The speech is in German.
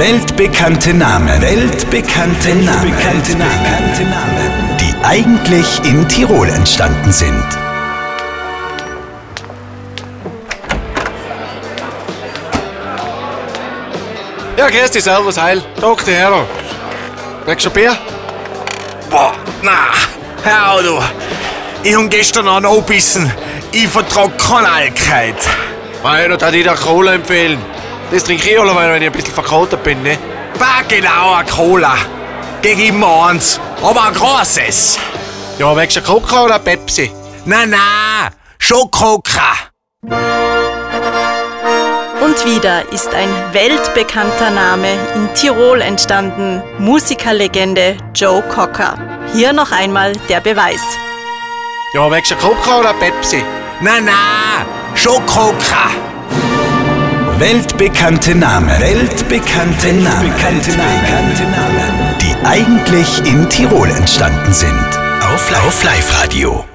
Weltbekannte Namen. Weltbekannte Namen. Weltbekannte Namen. Die eigentlich in Tirol entstanden sind. Ja, grüß dich, servus, heil. Dr. Herr. Willst du Bier? Boah, na, hör du. Ich hab gestern auch noch gebissen. Ich vertrag keine Alkheit. Meiner da die der Cola empfehlen. Das trinke ich alleweil, wenn ich ein bisschen verkatert bin, ne? War genau ein Cola. Gegen immer eins, aber ein großes. Ja, willst du Coca oder Pepsi? Na, na, schon Coca. Und wieder ist ein weltbekannter Name in Tirol entstanden. Musikerlegende Joe Cocker. Hier noch einmal der Beweis. Ja, willst du Coca oder Pepsi? Na, na, schon Coca. Weltbekannte Namen. Weltbekannte Namen. Weltbekannte Namen. Die eigentlich in Tirol entstanden sind. Auf Live-Radio.